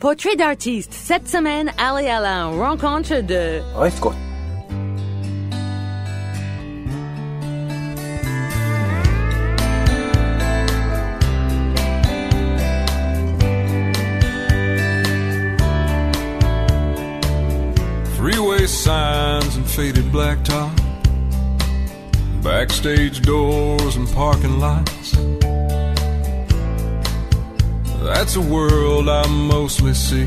Portrait d'artiste. Cette semaine, allez à la rencontre de Ray Scott. Freeway signs and faded blacktop, backstage doors and parking lots. That's a world I mostly see.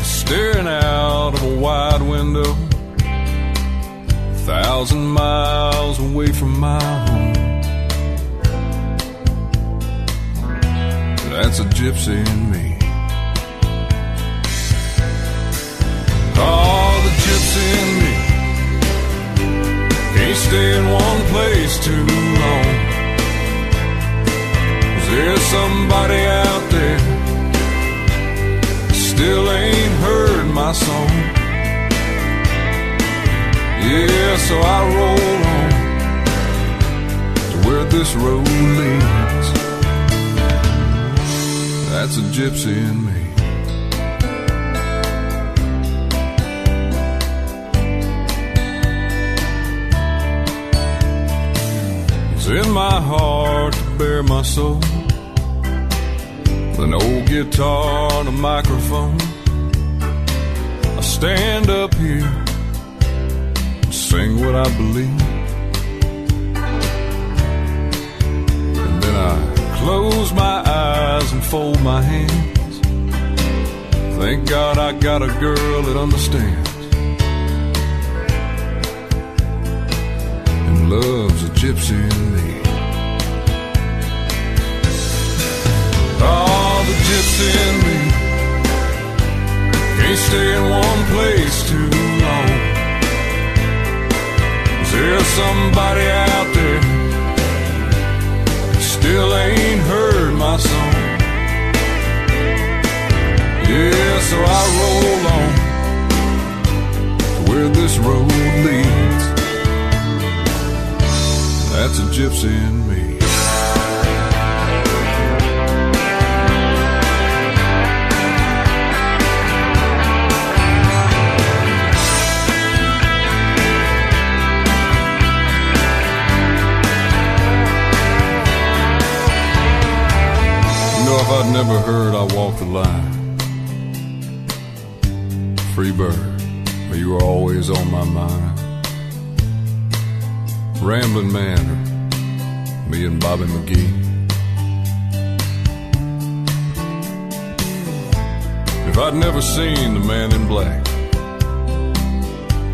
Staring out of a wide window, a thousand miles away from my home. That's a gypsy in me. Oh, the gypsy in me can't stay in one place too long. Is there somebody out there still ain't heard my song? Yeah, so I roll on to where this road leads. That's a gypsy in me. In my heart to bare my soul. With an old guitar and a microphone. I stand up here and sing what I believe. And then I close my eyes and fold my hands. Thank God I got a girl that understands loves a gypsy in me. Oh, the gypsy in me can't stay in one place too long. Is there somebody out there? still ain't heard my song. Yeah, so I roll on to where this road leads. That's a gypsy in me. If I'd never heard I walked the line, free bird, you were always on my mind. Rambling man, me and Bobby McGee. If I'd never seen the man in black,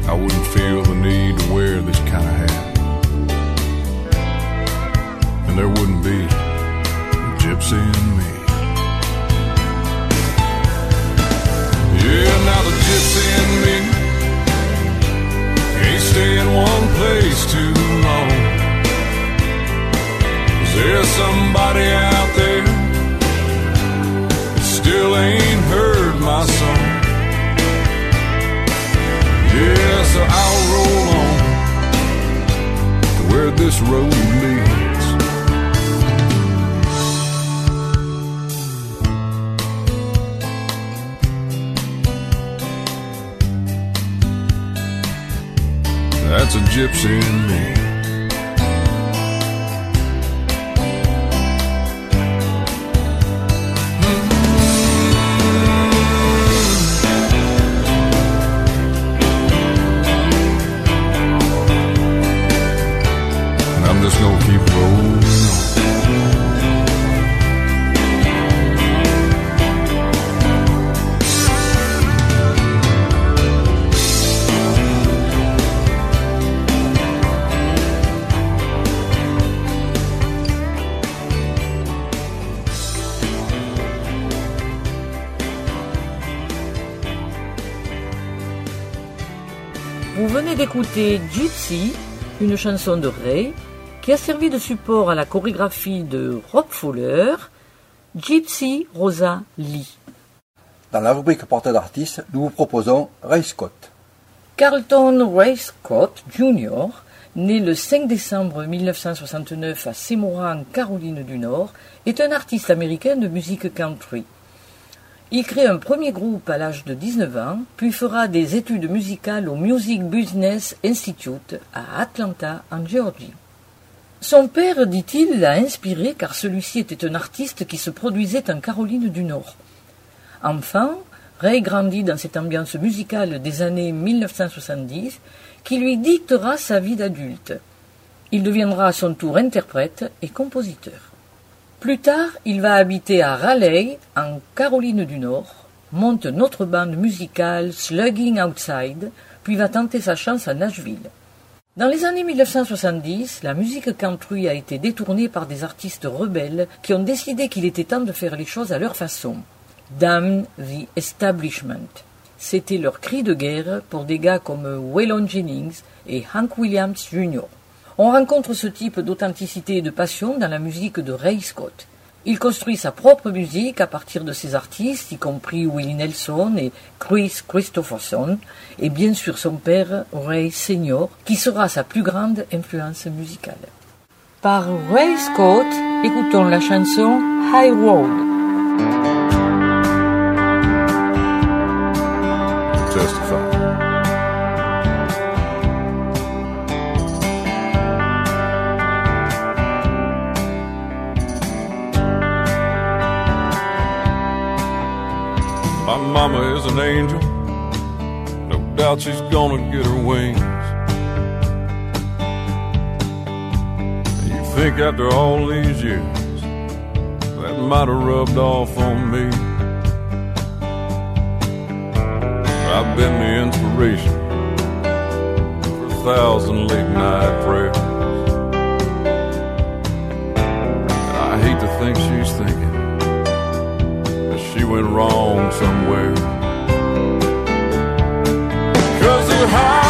I wouldn't feel the need to wear this kind of hat. And there wouldn't be a gypsy in me. Yeah, now the gypsy in me can't stay in one place too long. Is there somebody out there that still ain't heard my song? Yeah, so I'll roll on to where this road leads. That's a gypsy in me. Venez d'écouter Gypsy, une chanson de Ray, qui a servi de support à la chorégraphie de Rob Fuller, Gypsy Rosa Lee. Dans la rubrique portrait d'artiste, nous vous proposons Ray Scott. Carlton Ray Scott Jr. né le 5 décembre 1969 à Seymour, en Caroline du Nord, est un artiste américain de musique country. Il crée un premier groupe à l'âge de 19 ans, puis fera des études musicales au Music Business Institute à Atlanta, en Géorgie. Son père, dit-il, l'a inspiré car celui-ci était un artiste qui se produisait en Caroline du Nord. Enfant, Ray grandit dans cette ambiance musicale des années 1970 qui lui dictera sa vie d'adulte. Il deviendra à son tour interprète et compositeur. Plus tard, il va habiter à Raleigh, en Caroline du Nord, monte notre bande musicale Slugging Outside, puis va tenter sa chance à Nashville. Dans les années 1970, la musique country a été détournée par des artistes rebelles qui ont décidé qu'il était temps de faire les choses à leur façon. Damn the establishment. C'était leur cri de guerre pour des gars comme Waylon Jennings et Hank Williams Jr. On rencontre ce type d'authenticité et de passion dans la musique de Ray Scott. Il construit sa propre musique à partir de ses artistes, y compris Willie Nelson et Chris Christopherson, et bien sûr son père Ray Senior, qui sera sa plus grande influence musicale. Par Ray Scott, écoutons la chanson High Road. Mama is an angel. No doubt she's gonna get her wings. You think after all these years that might have rubbed off on me? I've been the inspiration for a thousand late night prayers. I hate to think she's thinking she went wrong somewhere. Cause the high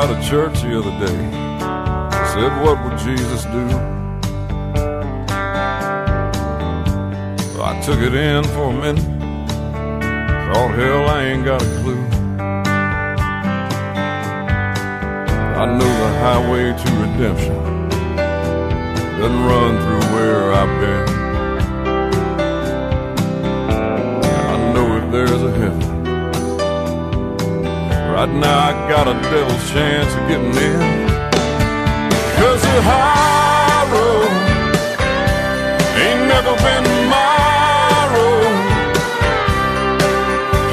beside a church the other day. Said, What would Jesus do? I took it in for a minute. Thought, hell, I ain't got a clue. I know the highway to redemption doesn't run through where I've been. I know if there's a heaven, right now I got a devil's chance of getting in. Cause the high road ain't never been my road.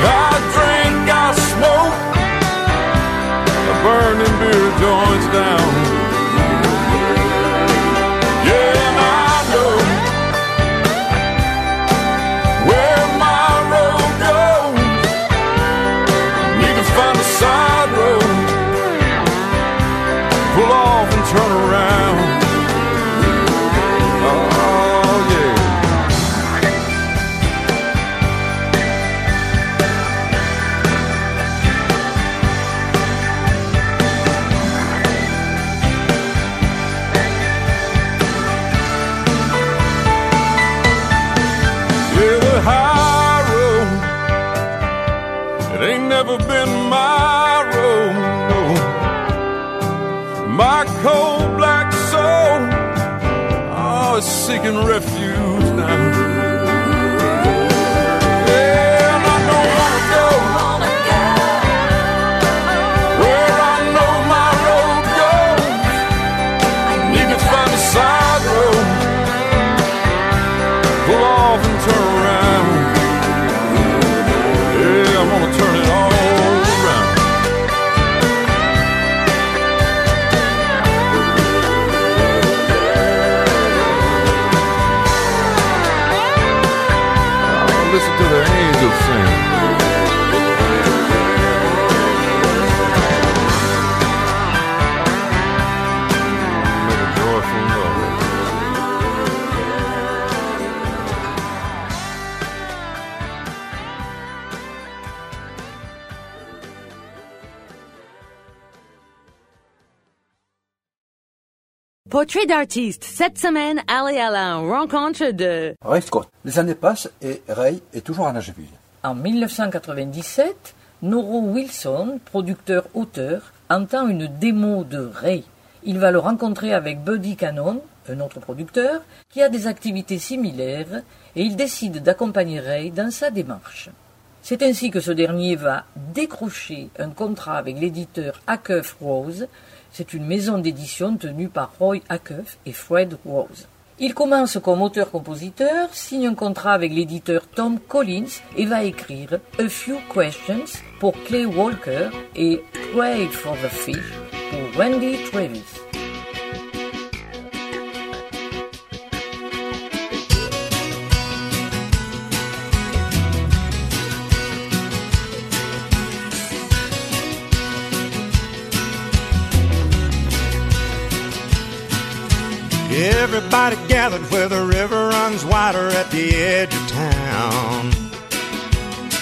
I drink, I smoke, I burn them beer joints down. Never been my road. My cold black soul, oh, is seeking refuge now. Portrait d'artiste. Cette semaine, allez à la rencontre de... Ray Scott. Les années passent et Ray est toujours à Nashville. En 1997, Noro Wilson, producteur-auteur, entend une démo de Ray. Il va le rencontrer avec Buddy Cannon, un autre producteur, qui a des activités similaires, et il décide d'accompagner Ray dans sa démarche. C'est ainsi que ce dernier va décrocher un contrat avec l'éditeur Acuff Rose. C'est une maison d'édition tenue par Roy Acuff et Fred Rose. Il commence comme auteur-compositeur, signe un contrat avec l'éditeur Tom Collins et va écrire A Few Questions pour Clay Walker et Pray for the Fish pour Wendy Travis. Everybody gathered where the river runs wider at the edge of town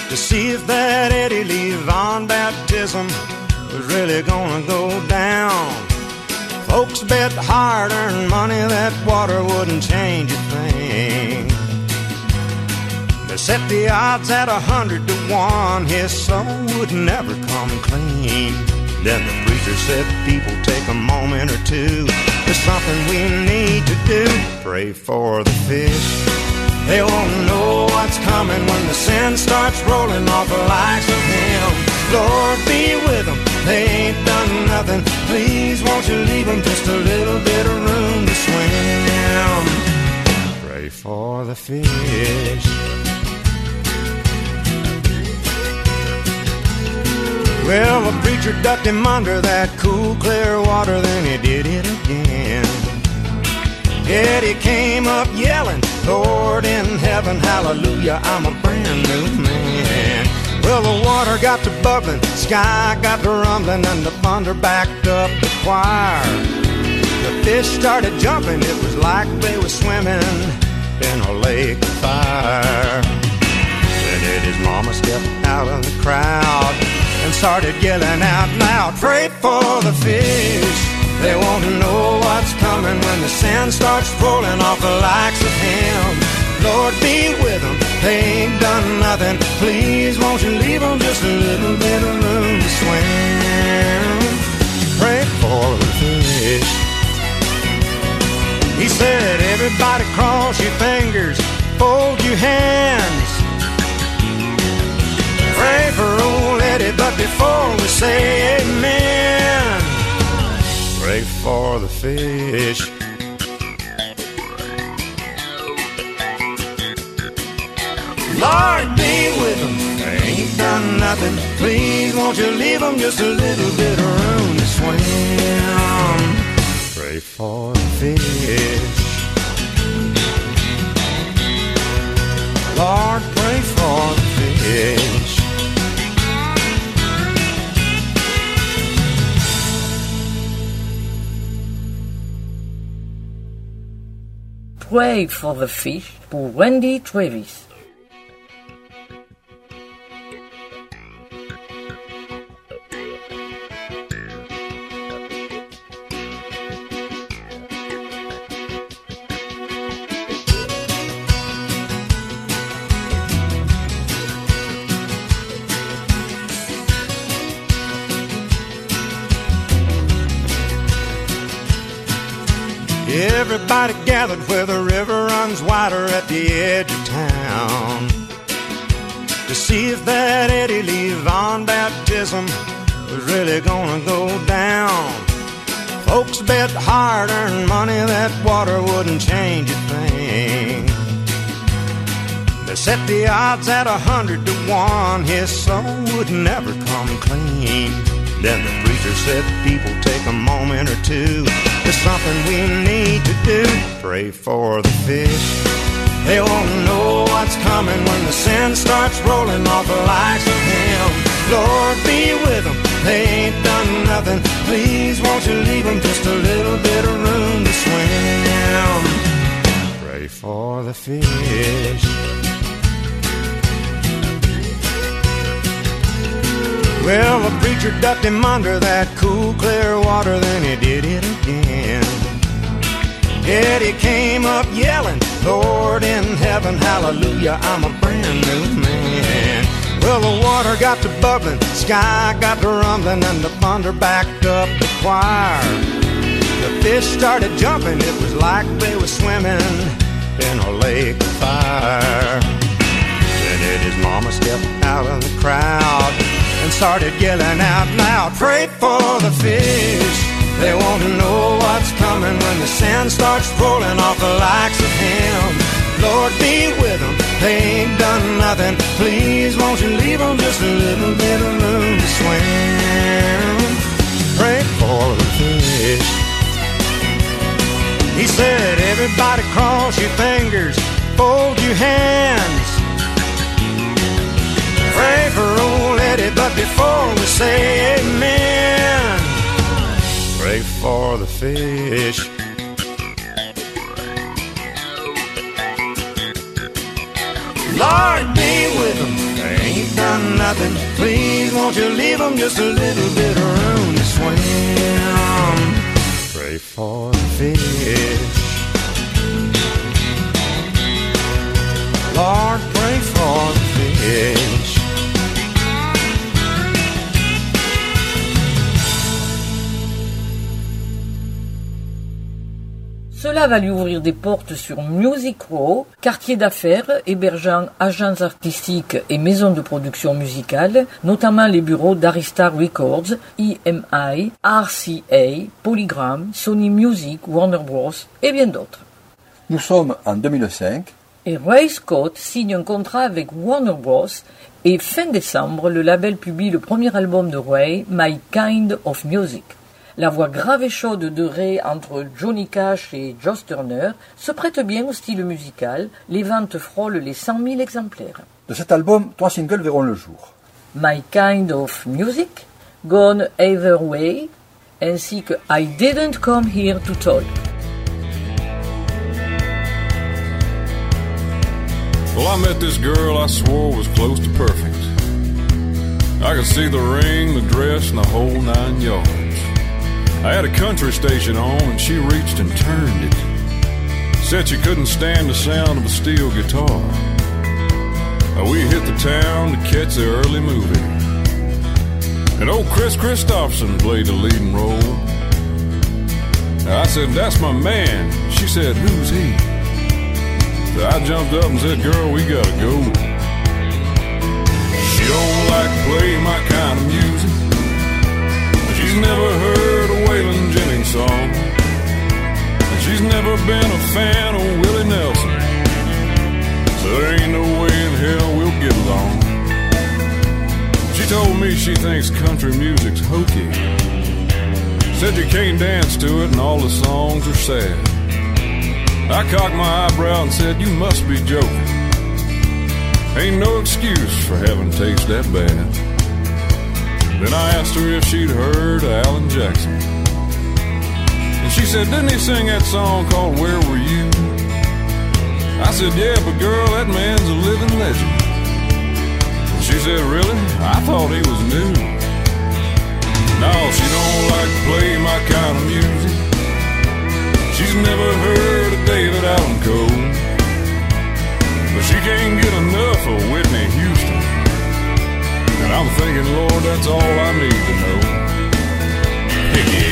to see if that Eddie Lee Vaughn baptism was really gonna go down. Folks bet hard earned money that water wouldn't change a thing. They set the odds at a hundred to one, his soul would never come clean. Then the preacher said, People take a moment or two. There's something we need to do. Pray for the fish. They won't know what's coming when the sin starts rolling off the likes of him. Lord, be with them. They ain't done nothing. Please, won't you leave them just a little bit of room to swim? Pray for the fish. Well, the preacher ducked him under that cool, clear water, then he did it again. Eddie came up yelling, Lord in heaven, hallelujah, I'm a brand new man. Well, the water got to bubbling, sky got to rumbling, and the thunder backed up the choir. The fish started jumping, it was like they were swimming in a lake of fire. Then Eddie's mama stepped out of the crowd and started yelling out loud, Pray for the fish. They won't know what's coming when the sand starts rolling off the likes of him. Lord, be with them. They ain't done nothing. Please, won't you leave them just a little bit of room to swim? Pray for the fish. He said, Everybody cross your fingers, fold your hands. Eddie, but before we say amen, pray for the fish. Lord, be with them. They ain't done nothing. Please, won't you leave them just a little bit of room to swim? Pray for the Fish pour Randy Travis. Gathered where the river runs wider at the edge of town to see if that Eddie Lee Vaughn baptism was really gonna go down. Folks bet hard earned money that water wouldn't change a thing. They set the odds at a hundred to one, his soul would never come clean. Then the preacher said, People take a moment or two. There's something we need to do. Pray for the fish. They won't know what's coming when the sin starts rolling off the likes of him. Lord, be with them. They ain't done nothing. Please, won't you leave them just a little bit of room to swim? Pray for the fish. Well, the preacher ducked him under that cool, clear water, then he did it again. Eddie came up yelling, Lord in heaven, hallelujah, I'm a brand new man. Well, the water got to bubbling, sky got to rumbling, and the thunder backed up the choir. The fish started jumping, it was like they were swimming in a lake of fire. Then Eddie's mama stepped out of the crowd and started yelling out loud, Pray for the fish. They want to know what's coming when the sand starts rolling off the likes of him. Lord be with them, they ain't done nothing. Please won't you leave them just a little bit of room to swim. Pray for the fish. He said, everybody cross your fingers, fold your hands. Before we say amen, pray for the fish. Lord be with them, they ain't done nothing. Please won't you leave them just a little bit of room to swim. Pray for the fish. Lord, Cela va lui ouvrir des portes sur Music Row, quartier d'affaires hébergeant agences artistiques et maisons de production musicale, notamment les bureaux d'Aristar Records, EMI, RCA, Polygram, Sony Music, Warner Bros. et bien d'autres. Nous sommes en 2005. Et Ray Scott signe un contrat avec Warner Bros. et fin décembre, le label publie le premier album de Ray, My Kind of Music. La voix grave et chaude de Ray entre Johnny Cash et Joss Turner se prête bien au style musical. Les ventes frôlent les 100 000 exemplaires. De cet album, trois singles verront le jour. My Kind of Music, Gone Either Way, ainsi que I Didn't Come Here to Talk. Well, I met this girl I swore was close to perfect. I could see the ring, the dress, and the whole nine yards. I had a country station on, and she reached and turned it. Said she couldn't stand the sound of a steel guitar. We hit the town to catch the early movie. And old Kris Kristofferson played the leading role. I said, That's my man. She said, Who's he? So I jumped up and said, Girl, we gotta go. She don't like to play my kind of music. She's never heard Waylon Jennings song. And she's never been a fan of Willie Nelson. So there ain't no way in hell we'll get along. She told me she thinks country music's hokey. Said you can't dance to it and all the songs are sad. I cocked my eyebrow and said, You must be joking. Ain't no excuse for having taste that bad. Then I asked her if she'd heard of Alan Jackson. And she said, Didn't he sing that song called Where Were You? I said, Yeah, but girl, that man's a living legend. And she said, Really? I thought he was new. No, she don't like to play my kind of music. She's never heard of David Allan Coe. But she can't get enough of Whitney Houston. And I'm thinking, Lord, that's all I need to know. Damn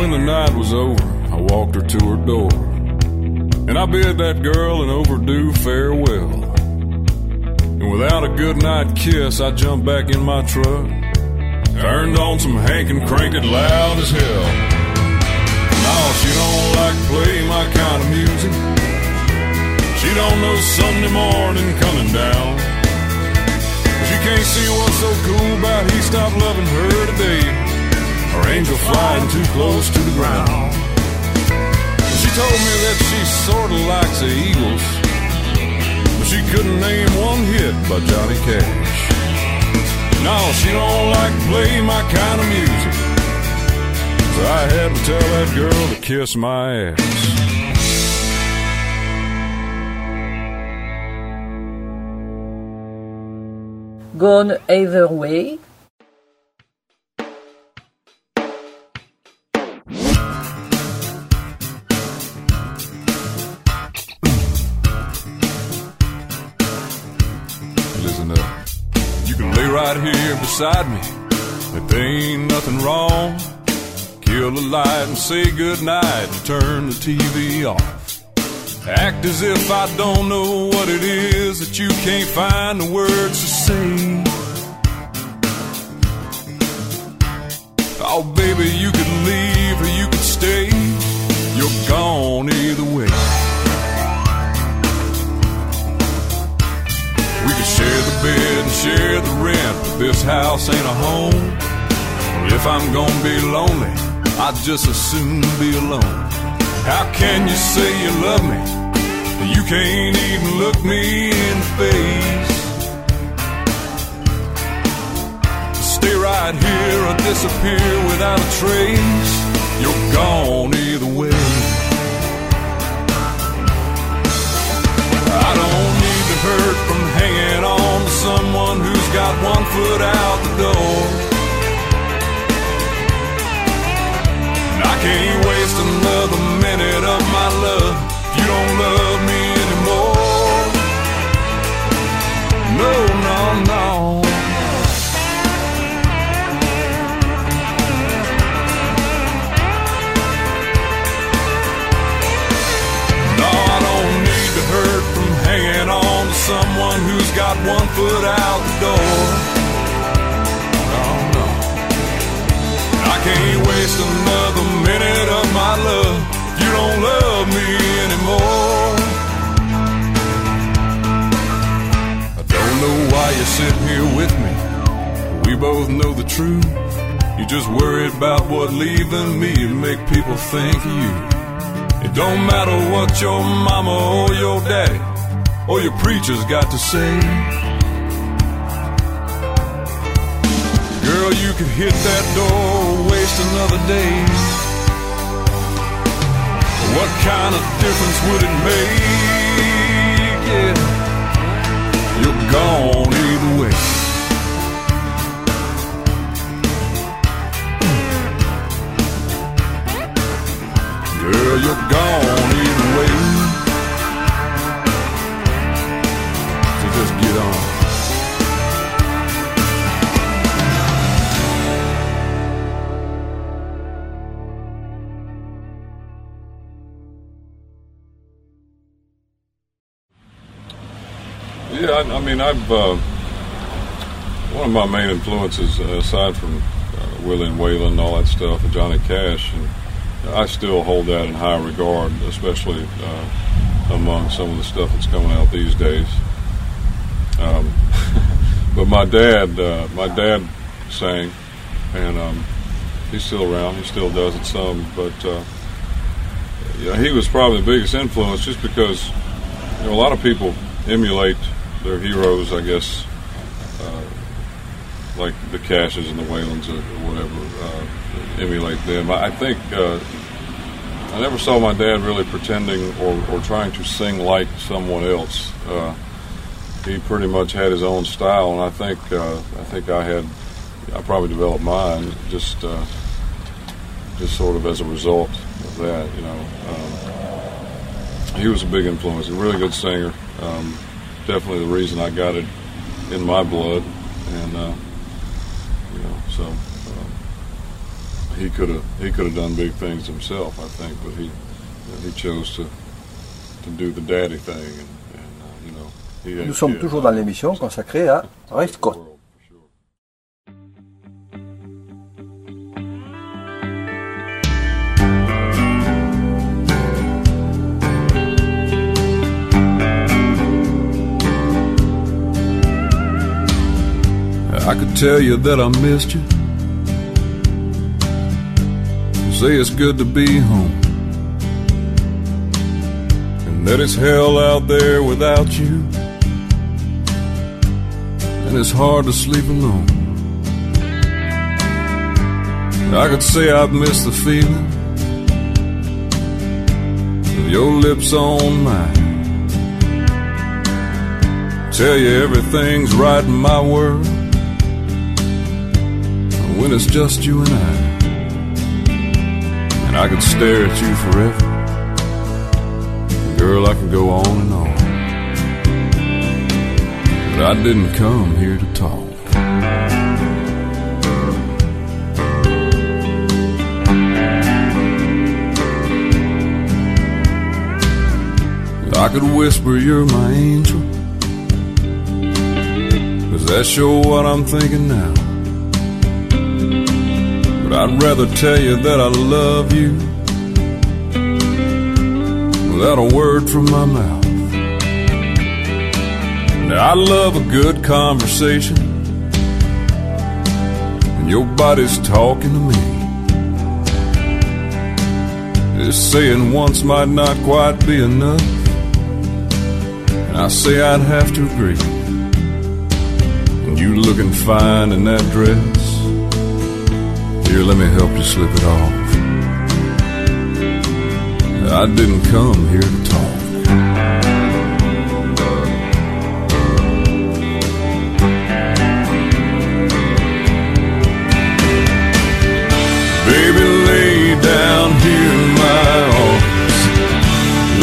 when the night was over, I walked her to her door. And I bid that girl an overdue farewell. And without a goodnight kiss, I jumped back in my truck. Turned on some Hank and cranked it loud as hell. No, she don't like to play my kind of music. She don't know Sunday morning coming down. She can't see what's so cool about he stopped loving her today. Angel flying too close to the ground. She told me that she sorta likes the Eagles, but she couldn't name one hit by Johnny Cash. No, she don't like to play my kind of music. So I had to tell that girl to kiss my ass. Gone Either Way. Right here beside me. If there ain't nothing wrong, kill the light and say goodnight and turn the TV off. Act as if I don't know what it is that you can't find the words to say. Oh, baby, you could leave or you could stay. You're gone either way. We could share the bed and share the rent, but this house ain't a home. If I'm gonna be lonely, I'd just as soon be alone. How can you say you love me? You can't even look me in the face. Stay right here or disappear without a trace. You're gone either way. I don't need to hurt from hanging on someone who's got one foot out the door. And I can't waste another minute of my love you don't love me anymore. No, no. No, got one foot out the door. No, no. I can't waste another minute of my love you don't love me anymore. I don't know why you're sitting here with me. We both know the truth. You just worried about what leaving me would make people think of you. It don't matter what your mama or your daddy or your preacher's got to say. Girl, you could hit that door waste another day. What kind of difference would it make? Yeah. You're gone either way. Girl, you're gone either way. Just get on. Yeah, I, I mean, I've uh, one of my main influences, uh, aside from uh, Willie and Waylon and all that stuff, and Johnny Cash, and I still hold that in high regard, especially uh, among some of the stuff that's coming out these days. Um, but my dad, uh, my dad sang, and um, he's still around. He still does it some, but uh, he was probably the biggest influence, just because you know a lot of people emulate their heroes, I guess, uh, like the Cashes and the Waylons or, whatever. Uh, emulate them. I, I think uh, I never saw my dad really pretending or, or trying to sing like someone else. Uh, he pretty much had his own style, and I think uh, I think I had I probably developed mine just uh, just sort of as a result of that. You know, um, he was a big influence, a really good singer. Um, definitely the reason I got it in my blood, and uh, you know, so um, he could have he could have done big things himself, I think, but he he chose to to do the daddy thing, and, Nous sommes toujours dans l'émission consacrée à sure. I could tell you that I missed you. Say it's good to be home. And that it's hell out there without you. And it's hard to sleep alone. I could say I've missed the feeling of your lips on mine. Tell you everything's right in my world when it's just you and I. And I could stare at you forever. Girl, I can go on and on. But I didn't come here to talk. I could whisper you're my angel. Cause that's sure what I'm thinking now. But I'd rather tell you that I love you without a word from my mouth. Now I love a good conversation when your body's talking to me. Just saying once might not quite be enough. And I say I'd have to agree. And you looking fine in that dress. Here, let me help you slip it off. I didn't come here to talk.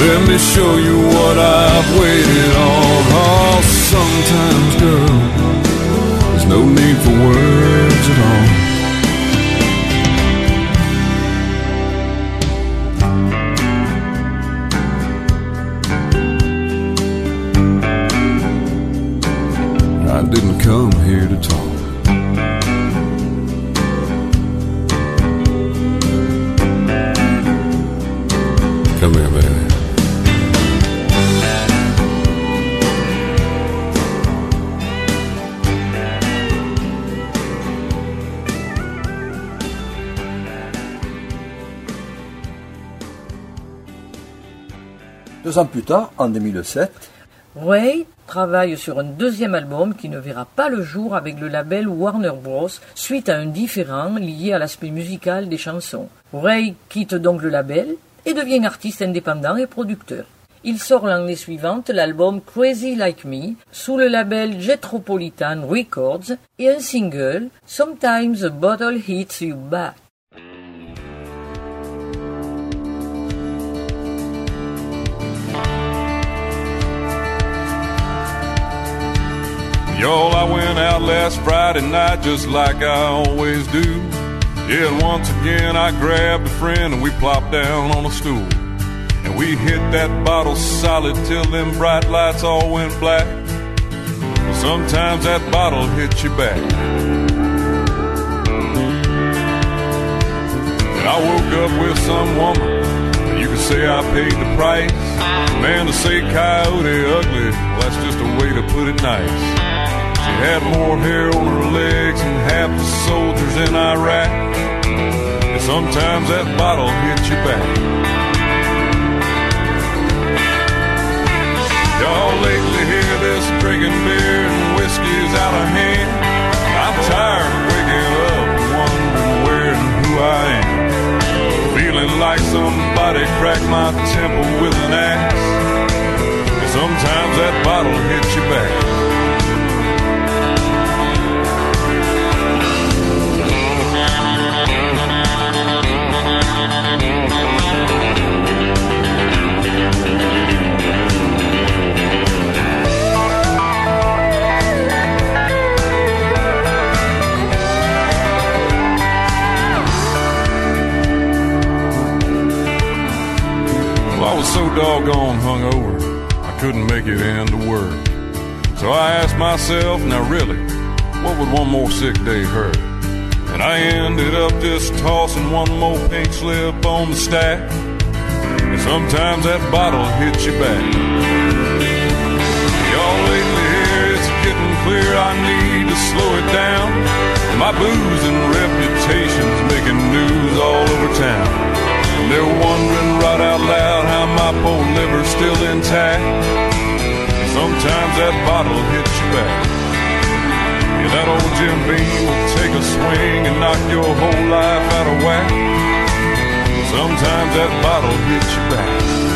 Let me show you what I've waited on. Oh, sometimes, girl, there's no need for words at all. Plus tard, en 2007, Ray travaille sur un deuxième album qui ne verra pas le jour avec le label Warner Bros. suite à un différend lié à l'aspect musical des chansons. Ray quitte donc le label et devient artiste indépendant et producteur. Il sort l'année suivante l'album Crazy Like Me sous le label Jetropolitan Records et un single Sometimes a Bottle Hits You Back. Y'all, I went out last Friday night just like I always do. Yeah, and once again I grabbed a friend and we plopped down on a stool. And we hit that bottle solid till them bright lights all went black. Sometimes that bottle hits you back. And I woke up with some woman. You could say I paid the price. Man, to say coyote ugly, well, that's just to put it nice. She had more hair on her legs than half the soldiers in Iraq. And sometimes that bottle hits you back. Y'all lately hear this drinking beer and whiskey's out of hand. I'm tired of waking up wondering where and who I am. Feeling like somebody cracked my temple with an axe. Sometimes that bottle hits you back. I was so doggone hungover, myself, now really, what would one more sick day hurt? And I ended up just tossing one more pink slip on the stack. And sometimes that bottle hits you back. Y'all lately here, it's getting clear I need to slow it down. My booze and reputation's making news all over town. And they're wondering right out loud how my poor liver's still intact. Sometimes that bottle hits you back. that old Jim Beam will take a swing and knock your whole life out of whack. Sometimes that bottle hits you back.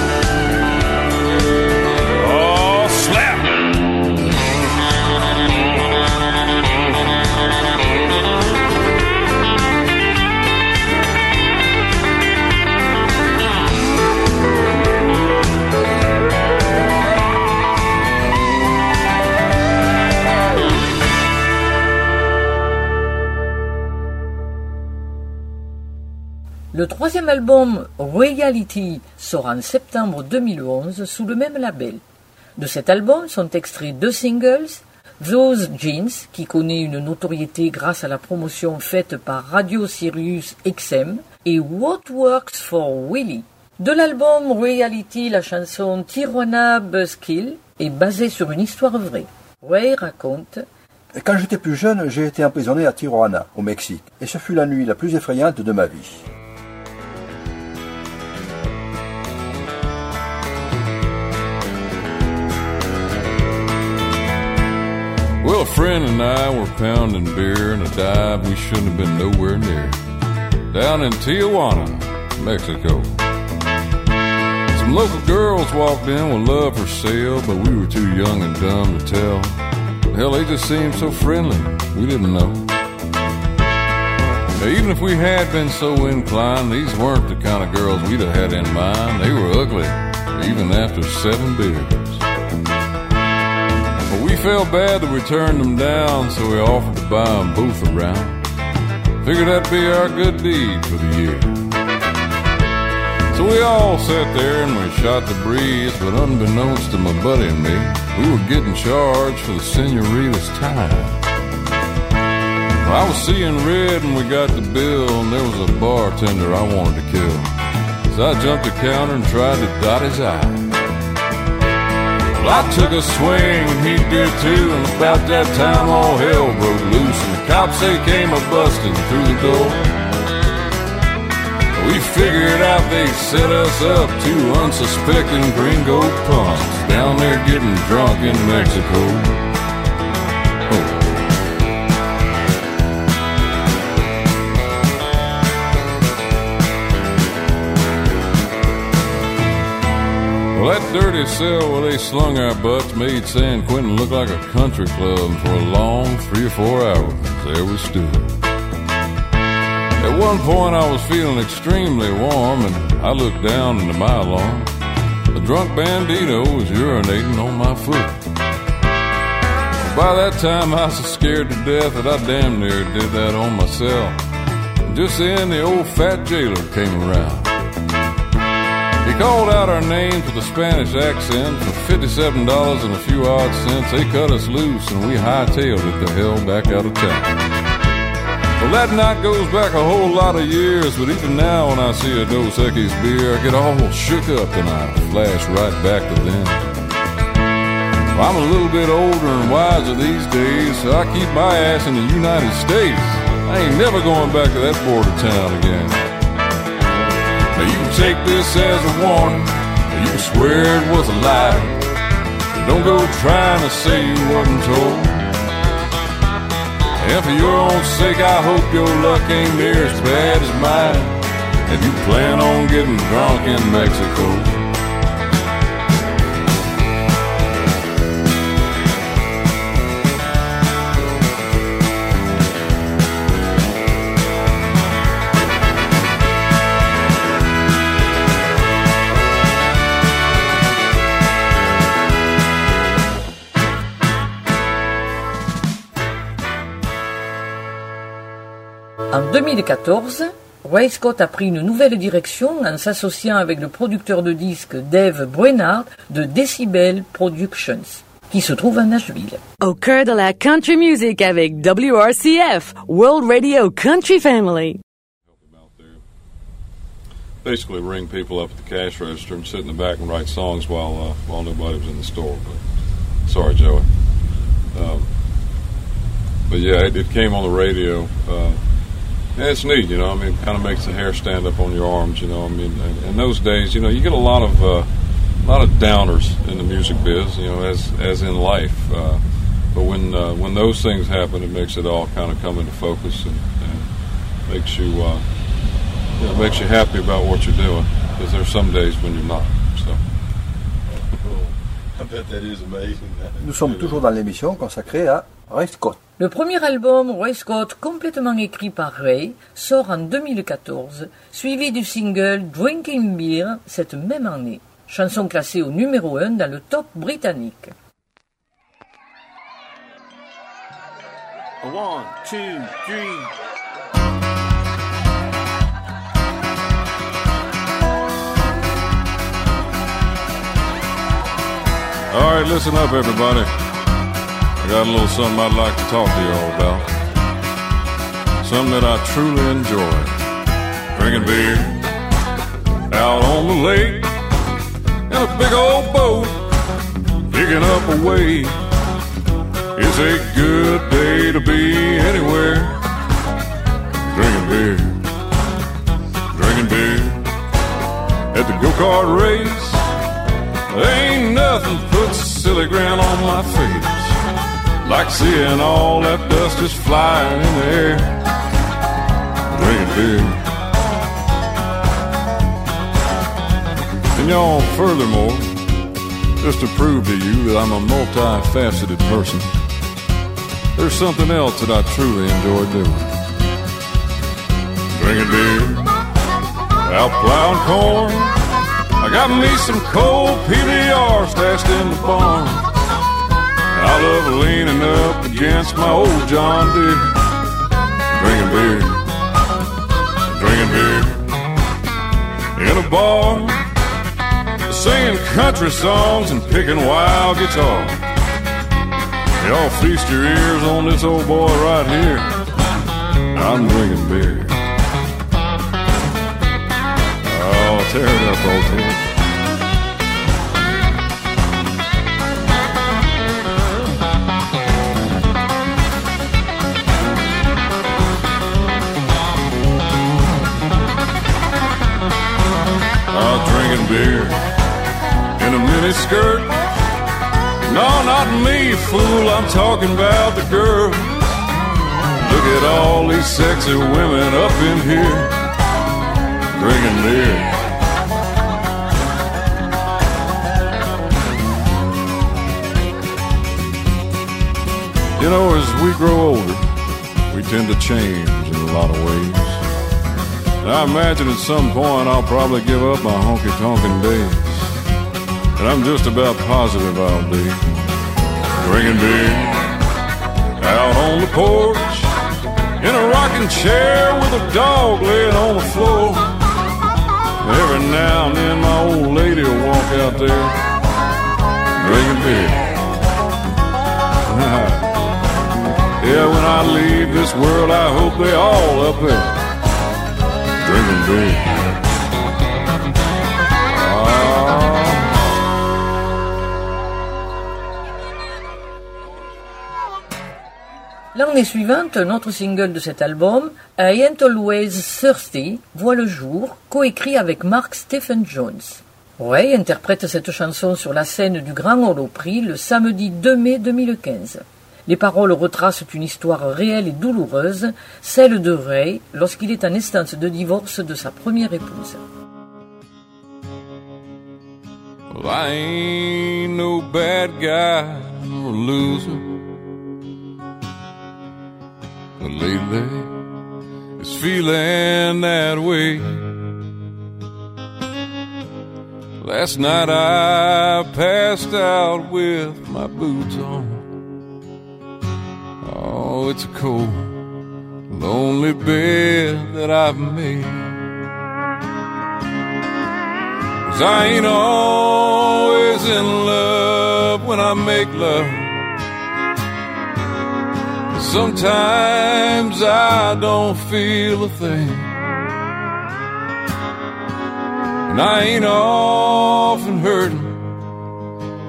Le troisième album, Royalty, sort en septembre 2011 sous le même label. De cet album sont extraits deux singles, Those Jeans, qui connaît une notoriété grâce à la promotion faite par Radio Sirius XM, et What Works for Willie. De l'album Reality, la chanson Tijuana Buzzkill est basée sur une histoire vraie. Ray raconte Quand j'étais plus jeune, j'ai été emprisonné à Tijuana, au Mexique, et ce fut la nuit la plus effrayante de ma vie. Well, a friend and I were pounding beer in a dive we shouldn't have been nowhere near. Down in Tijuana, Mexico. Some local girls walked in with love for sale, but we were too young and dumb to tell. Hell, they just seemed so friendly, we didn't know. Now, even if we had been so inclined, these weren't the kind of girls we'd have had in mind. They were ugly, even after seven beers. Felt bad that we turned them down, so we offered to buy them both around. Figured that'd be our good deed for the year. So we all sat there and we shot the breeze, but unbeknownst to my buddy and me, we were getting charged for the senorita's time. I was seeing red when we got the bill, and there was a bartender I wanted to kill. So I jumped the counter and tried to dot his eye. Well, I took a swing he did too, and about that time all hell broke loose, and the cops they came a busting through the door. We figured out they set us up, two unsuspecting gringo punks down there getting drunk in Mexico. Dirty cell where they slung our butts made San Quentin look like a country club, and for a long three or four hours, there we stood. At one point, I was feeling extremely warm, and I looked down into my alarm. A drunk bandito was urinating on my foot. By that time, I was so scared to death that I damn near did that on myself. Just then, the old fat jailer came around. He called out our names with a Spanish accent. For $57 and a few odd cents, they cut us loose, and we hightailed it the hell back out of town. Well, that night goes back a whole lot of years, but even now when I see a Dos Equis beer, I get all shook up and I flash right back to then. I'm a little bit older and wiser these days, so I keep my ass in the United States. I ain't never going back to that border town again. Now you can take this as a warning, you can swear it was a lie. Don't go trying to say you wasn't told. And for your own sake, I hope your luck ain't near as bad as mine. If you plan on getting drunk in Mexico. 2014, Ray Scott a pris une nouvelle direction en s'associant avec le producteur de disques Dave Brennard de Decibel Productions, qui se trouve à Nashville. Au cœur de la country music avec WRCF, World Radio Country Family. Basically, ring people up at the cash register and sit in the back and write songs while uh, while nobody was in the store. But sorry, Joey. Um, but yeah, it, it came on the radio. Uh, yeah, it's neat, you know. I mean, it kind of makes the hair stand up on your arms, you know. I mean, in, in those days, you know, you get a lot of uh, a lot of downers in the music biz, you know, as as in life. Uh, but when uh, when those things happen, it makes it all kind of come into focus and, and makes you uh, you know, makes you happy about what you're doing. Because there's some days when you're not. So. I bet that is amazing. Nous sommes toujours dans l'émission consacrée à Ray Scott. Le premier album, Ray Scott, complètement écrit par Ray, sort en 2014, suivi du single Drinking Beer cette même année, chanson classée au numéro 1 dans le top britannique. One, two, three. All right, listen up, everybody. Got a little something I'd like to talk to you all about. Something that I truly enjoy. Drinking beer out on the lake in a big old boat, picking up a wave. It's a good day to be anywhere. Drinking beer, drinking beer at the go kart race. Ain't nothing puts a silly grin on my face like seeing all that dust just flying in the air. Drinking beer. And y'all, furthermore, just to prove to you that I'm a multifaceted person, there's something else that I truly enjoy doing. Drinking beer, out plowing corn. I got me some cold PBR stashed in the barn. I love leaning up against my old John Deere. Drinking beer, drinking beer in a bar, singing country songs and picking wild guitar. Y'all feast your ears on this old boy right here. I'm drinking beer. Oh, tear it up, old Ted. Beer in a mini skirt. No, not me, fool. I'm talking about the girls. Look at all these sexy women up in here drinking beer. You know, as we grow older, we tend to change in a lot of ways. I imagine at some point I'll probably give up my honky tonkin' days. And I'm just about positive I'll be drinking beer out on the porch in a rocking chair with a dog laying on the floor. Every now and then my old lady will walk out there drinking beer. yeah, when I leave this world, I hope they all up there Ah. L'année suivante, un autre single de cet album, I Ain't Always Thirsty, voit le jour, coécrit avec Mark Stephen Jones. Ray interprète cette chanson sur la scène du Grand Holoprix le samedi 2 mai 2015. Les paroles retracent une histoire réelle et douloureuse, celle de Ray lorsqu'il est en instance de divorce de sa première épouse. Last night I passed out with my boots on. Oh, it's a cold, lonely bed that I've made. Cause I ain't always in love when I make love. Sometimes I don't feel a thing. And I ain't often hurting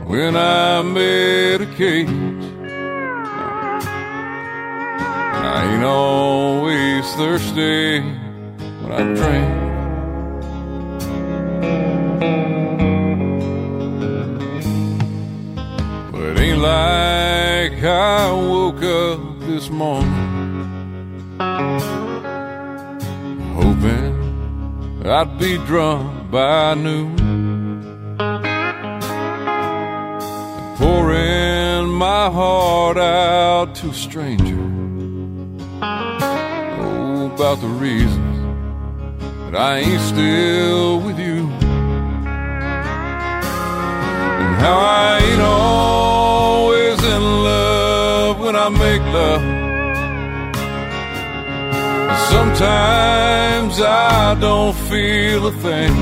when I medicate. I ain't always thirsty when I drink. But ain't like I woke up this morning hoping I'd be drunk by noon. Pouring my heart out to a stranger. Oh, about the reasons that I ain't still with you. And how I ain't always in love when I make love. Sometimes I don't feel a thing.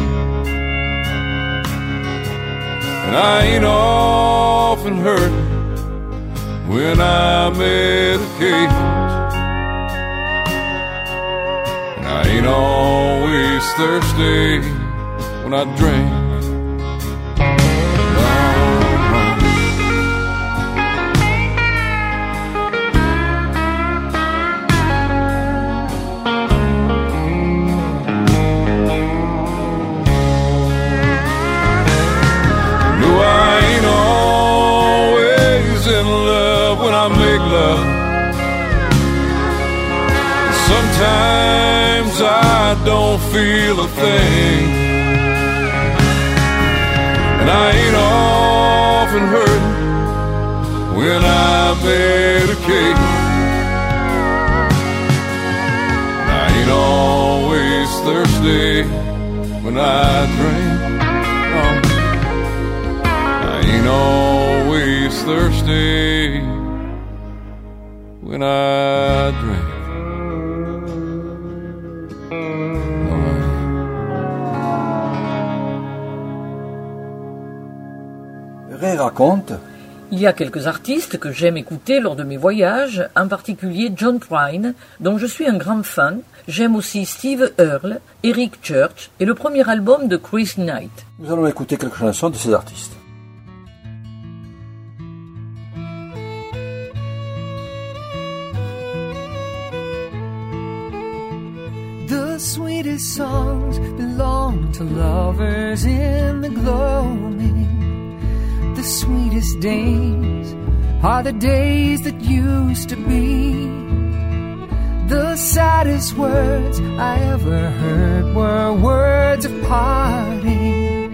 And I ain't often hurt when I medicate. I ain't always thirsty when I drink. No, feel a thing. And I ain't often hurt when I medicate. And I ain't always thirsty when I drink. No. I ain't always thirsty when I drink. Raconte Il y a quelques artistes que j'aime écouter lors de mes voyages, en particulier John Prine, dont je suis un grand fan. J'aime aussi Steve Earle, Eric Church et le premier album de Chris Knight. Nous allons écouter quelques chansons de ces artistes. The sweetest songs belong to lovers in the gloaming. The sweetest days are the days that used to be. The saddest words I ever heard were words of parting.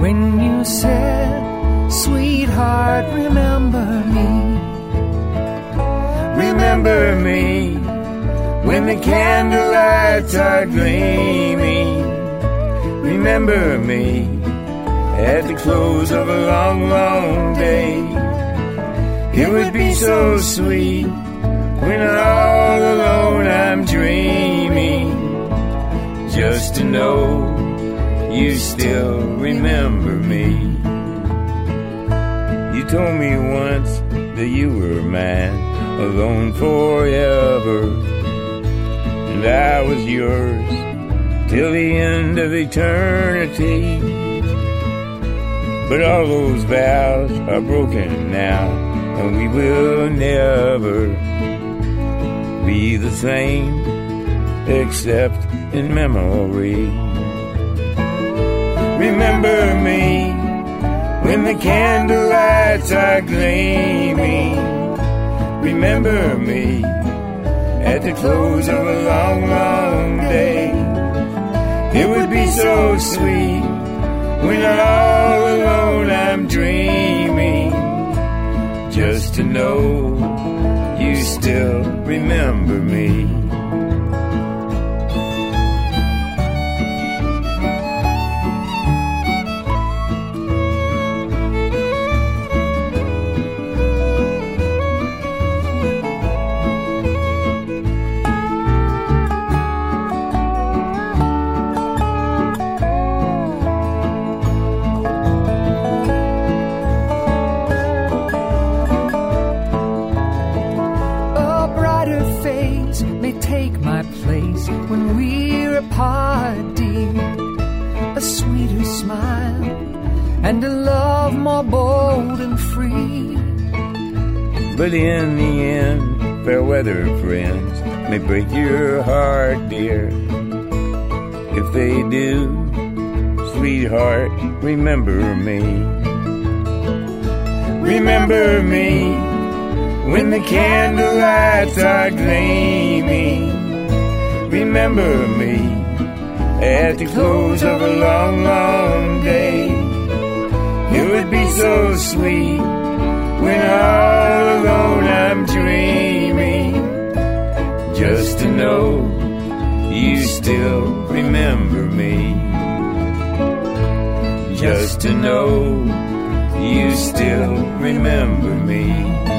When you said, Sweetheart, remember me. Remember me when the candlelights are gleaming. Remember me at the close of a long, long day. It would be so sweet when all alone I'm dreaming. Just to know you still remember me. You told me once that you were mine, alone forever and I was yours till the end of eternity. But all those vows are broken now, and we will never be the same except in memory. Remember me when the candlelights are gleaming. Remember me at the close of a long, long day. It would be so sweet when all alone I'm dreaming, just to know you still remember me. More bold and free. But in the end, fair weather friends may break your heart, dear. If they do, sweetheart, remember me. Remember me when the candlelights are gleaming. Remember me at the close of a long, long day. It would be so sweet when all alone I'm dreaming. Just to know you still remember me. Just to know you still remember me.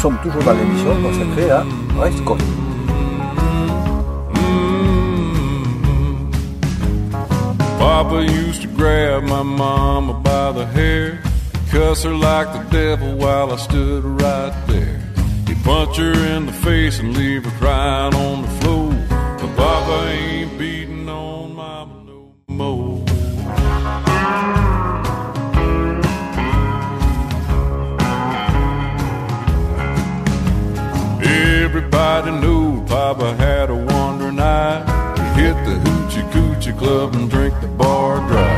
Sommes toujours dans l'émission consacrée à Ray Scott. Mm-hmm. Papa used to grab my mama by the hair, cuss her like the devil while I stood right there. He'd punch her in the face and leave her crying on the floor. But Papa ain't beating the hoochie coochie club and drink the bar dry.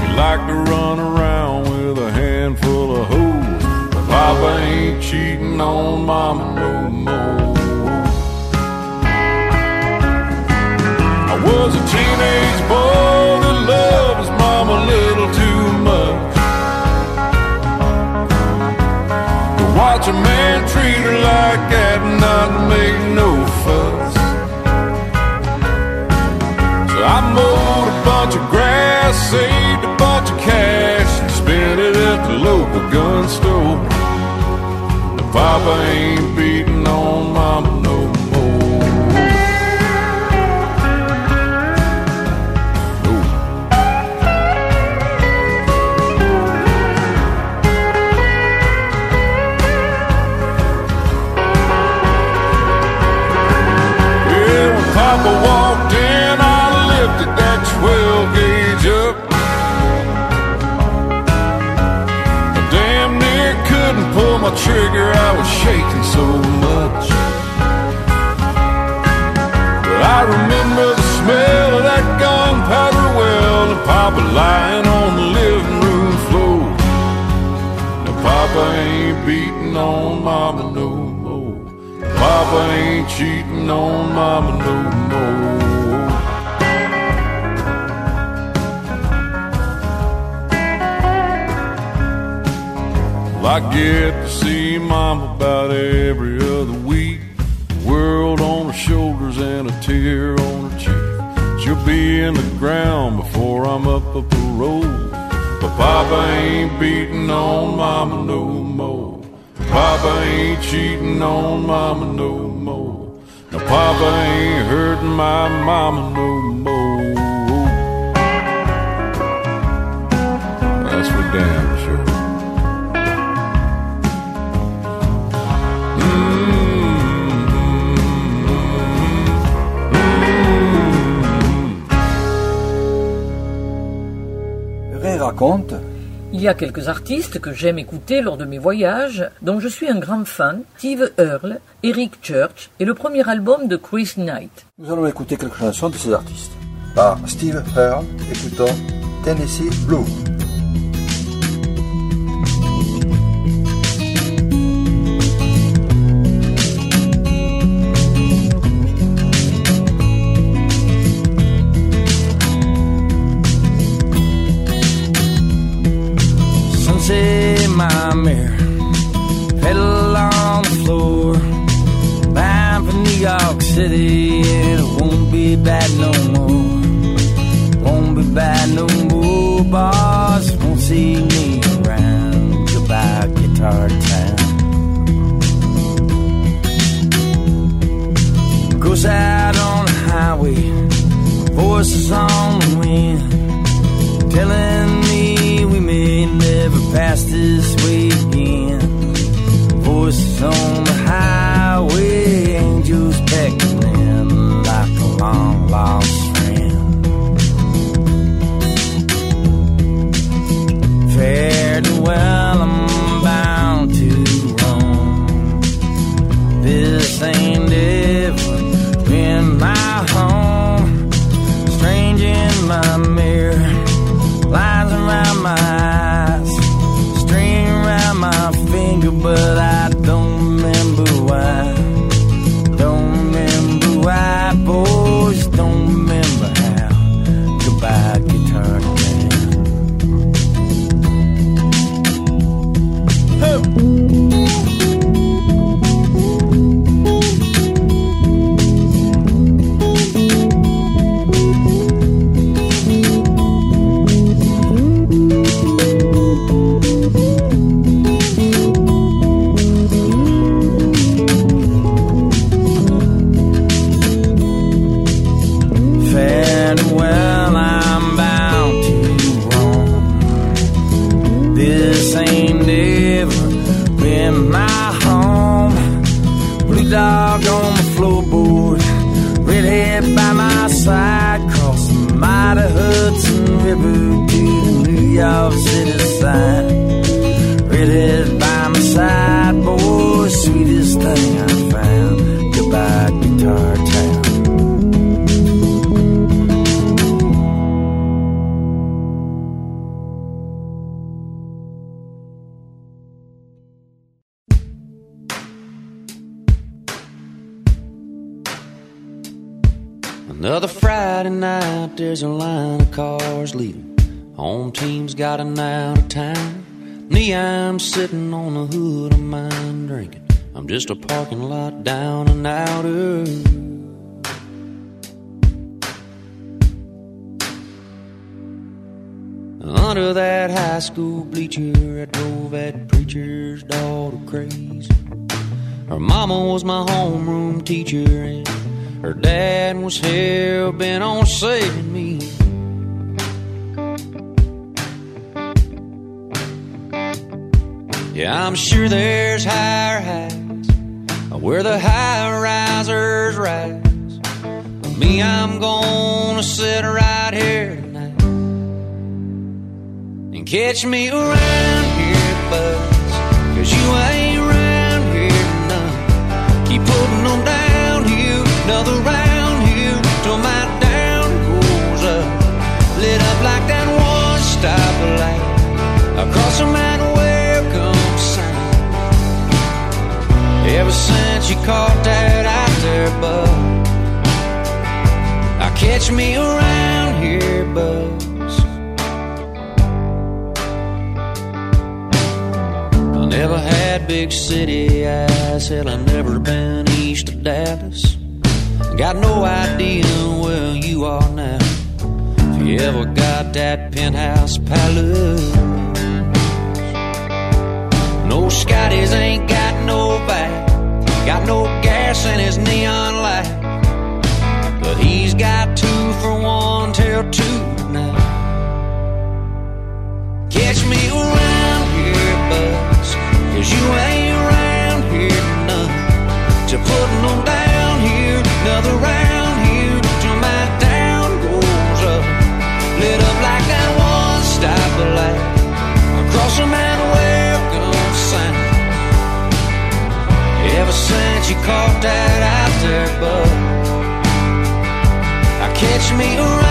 He liked to run around with a handful of hoes. But Papa ain't cheating on Mama no more. I was a teenage boy that loved his mama a little too much. To watch a man treat her like that and not make no bunch of grass, saved a bunch of cash, and spent it at the local gun store. The Papa ain't artistes que j'aime écouter lors de mes voyages, dont je suis un grand fan, Steve Earle, Eric Church et le premier album de Chris Knight. Nous allons écouter quelques chansons de ces artistes. Par Steve Earle, écoutons Tennessee Blue. It won't be bad no more. Won't be bad no more. Boss won't see me around. Goodbye, guitar town. Goes out on the highway, voices on the wind, telling me we may never pass this way again. Voices on the Another Friday night, there's a line of cars leaving. Home team's got an out of town. Me, I'm sitting on the hood of mine drinking. I'm just a parking lot down and outer. Under that high school bleacher, I drove that preacher's daughter crazy. Her mama was my homeroom teacher, and her dad was hell bent on saving me. Yeah, I'm sure there's higher heights where the high risers rise. But me, I'm gonna sit right here tonight and catch me around here, buzz. Cause you ain't around here none. Keep putting them down another round here till my down goes up. Lit up like that one stoplight across from that welcome sign. Ever since you caught that out there, I catch me around here, never had big city eyes, hell, I never been east of Dallas. Got no idea where you are now. If you ever got that penthouse palace. No Scotties ain't got no back, got no gas in his neon light. But he's got two for one till two now. Catch me around here, buzz, cause you ain't around here none. To putting them down another round here, till my down goes up. Lit up like that one stoplight across from that welcome sign. Ever since you caught that out there, bud, I catch me around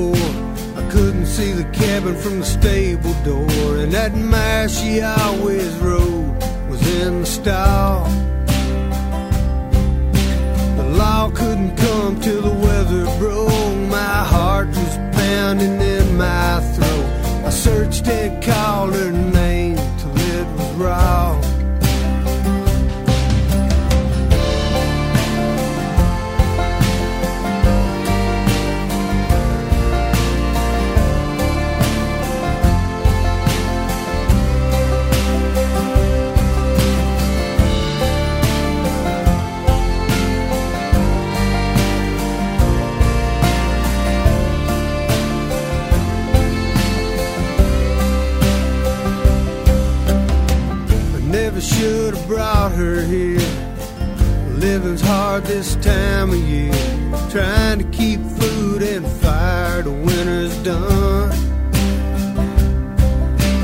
I couldn't see the cabin from the stable door, and that mare she always rode was in the stall. The law couldn't come till the weather broke. My heart was pounding in my throat. I searched and called her name till it was raw. Brought her here. Living's hard this time of year. Trying to keep food and fire, the winter's done.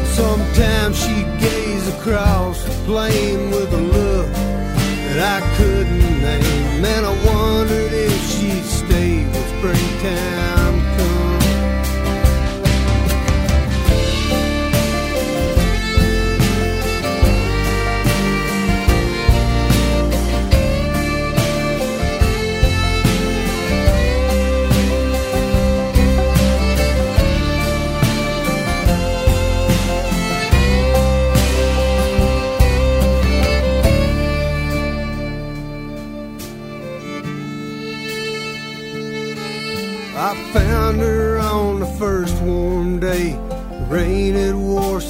Sometimes she'd gaze across the plain with a look that I couldn't name. Man, I wondered if she'd stay when springtime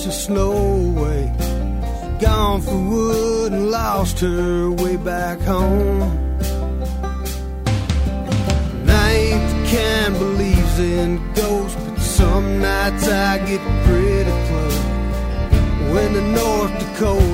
the snow away. Gone for wood and lost her way back home. The kind believes in ghosts, but some nights I get pretty close. When the North Dakota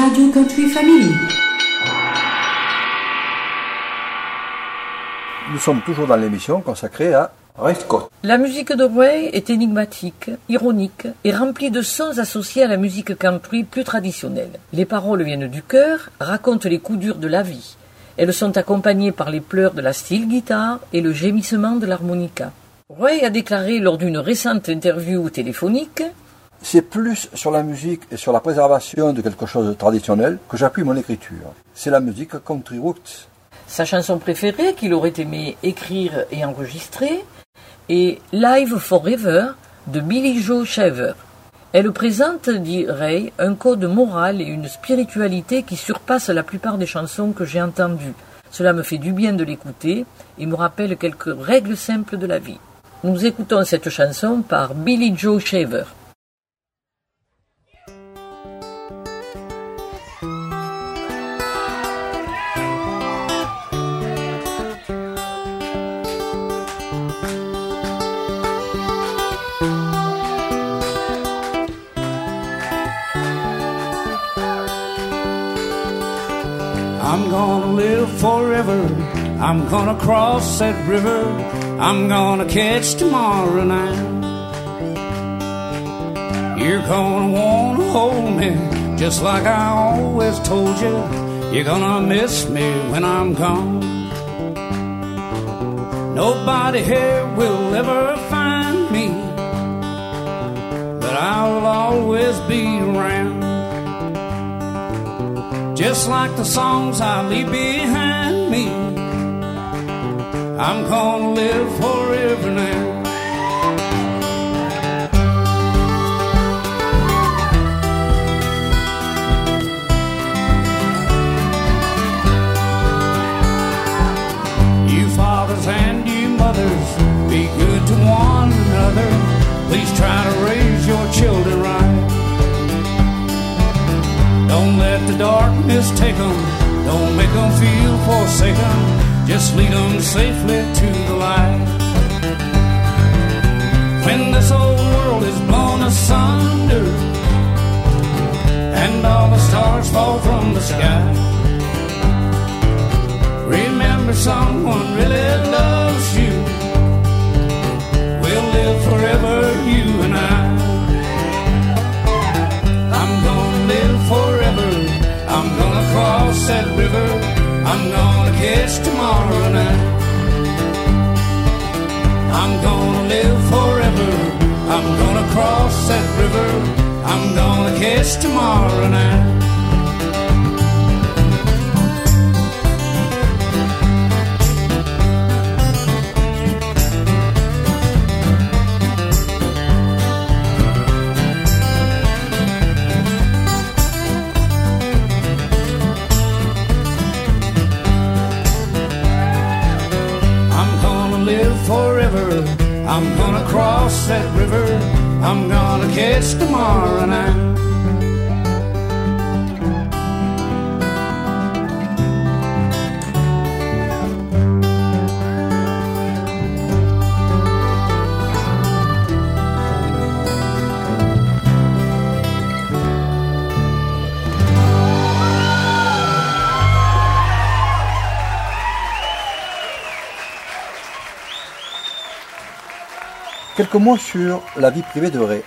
Radio Country Family. Nous sommes toujours dans l'émission consacrée à Ray Scott. La musique de Ray est énigmatique, ironique et remplie de sons associés à la musique country plus traditionnelle. Les paroles viennent du cœur, racontent les coups durs de la vie. Elles sont accompagnées par les pleurs de la steel guitare et le gémissement de l'harmonica. Ray a déclaré lors d'une récente interview téléphonique C'est plus sur la musique et sur la préservation de quelque chose de traditionnel que j'appuie mon écriture. C'est la musique country roots. Sa chanson préférée qu'il aurait aimé écrire et enregistrer est Live Forever de Billy Joe Shaver. Elle présente, dit Ray, un code moral et une spiritualité qui surpassent la plupart des chansons que j'ai entendues. Cela me fait du bien de l'écouter et me rappelle quelques règles simples de la vie. Nous écoutons cette chanson par Billy Joe Shaver. I'm gonna live forever. I'm gonna cross that river. I'm gonna catch tomorrow night. You're gonna wanna hold me just like I always told you. You're gonna miss me when I'm gone. Nobody here will ever find me, but I'll always be around. Just like the songs I leave behind me, I'm gonna live forever now. and you mothers, be good to one another. Please try to raise your children is take 'em. Don't make 'em feel forsaken. Just lead 'em safely to the light. When this old world is blown asunder and all the stars fall from the sky, remember someone really loves you. We'll live forever, you and I. forever. I'm gonna cross that river. I'm gonna catch tomorrow night. I'm gonna live forever. I'm gonna cross that river. I'm gonna catch tomorrow night. Tomorrow. Quelques mots sur la vie privée de Ray.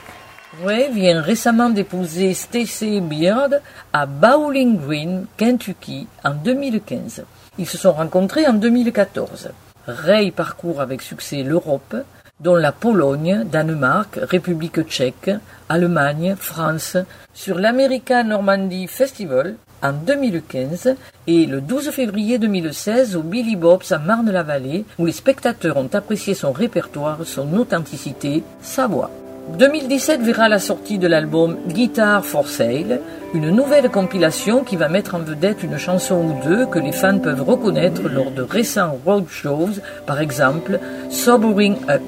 Ray vient récemment d'épouser Stacey Beard à Bowling Green, Kentucky, en 2015. Ils se sont rencontrés en 2014. Ray parcourt avec succès l'Europe, dont la Pologne, Danemark, République tchèque, Allemagne, France, sur l'American Normandy Festival en 2015 et le 12 février 2016 au Billy Bob's à Marne-la-Vallée, où les spectateurs ont apprécié son répertoire, son authenticité, sa voix. 2017 verra la sortie de l'album Guitar for Sale, une nouvelle compilation qui va mettre en vedette une chanson ou deux que les fans peuvent reconnaître lors de récents road shows, par exemple Sobering Up.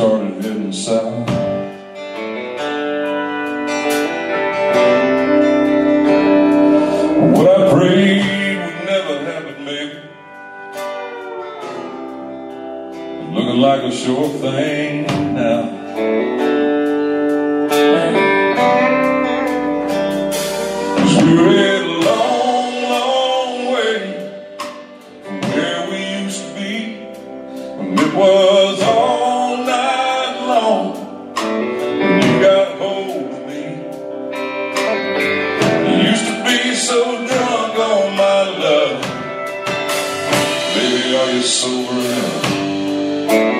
Started heading. What I prayed would never happen, maybe. Looking like a sure thing Baby, are you sober enough?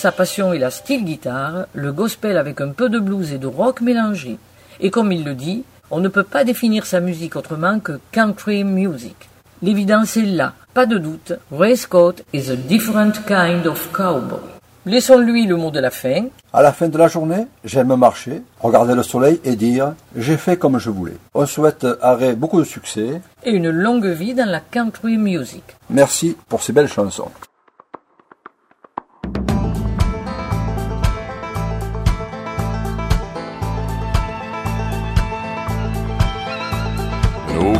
Sa passion est la steel guitare, le gospel avec un peu de blues et de rock mélangé. Et comme il le dit, on ne peut pas définir sa musique autrement que country music. L'évidence est là, pas de doute, Ray Scott is a different kind of cowboy. Laissons-lui le mot de la fin. À la fin de la journée, j'aime marcher, regarder le soleil et dire j'ai fait comme je voulais. On souhaite à Ray beaucoup de succès. Et une longue vie dans la country music. Merci pour ces belles chansons.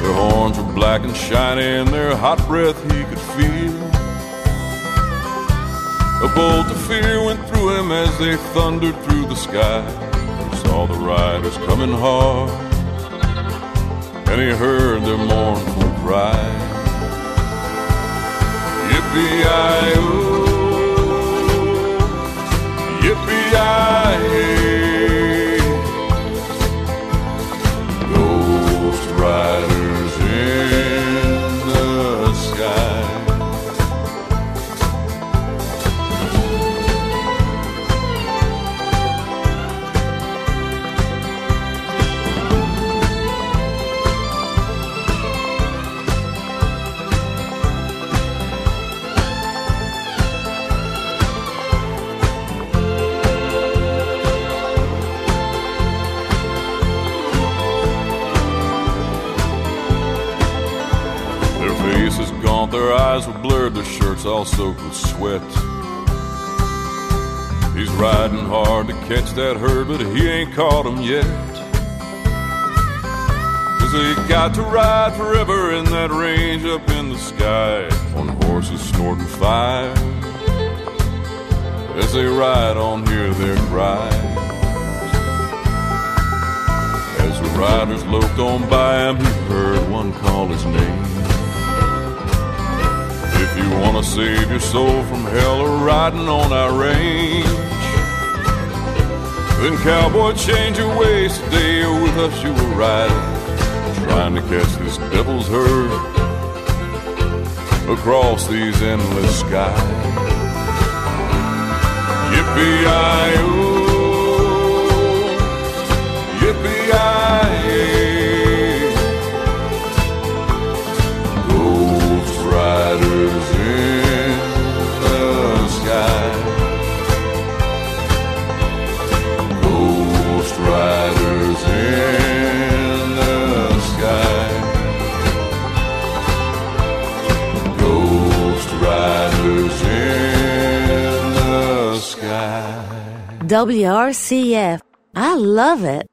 Their horns were black and shiny and their hot breath he could feel. A bolt of fear went through him as they thundered through the sky. He saw the riders coming hard, and he heard their mournful cry. Yippee-yi-oh, yippee-yi-hey. Soaked with sweat. He's riding hard to catch that herd, but he ain't caught 'em yet. Cause he got to ride forever in that range up in the sky on horses snorting fire. As they ride on, hear their cries. As the riders loped on by him, he heard one call his name. You want to save your soul from hell or riding on our range, then cowboy, change your ways today, or with us you will ride. Trying to catch this devil's herd across these endless skies. Yippee-yi-oh, WRCF. I love it.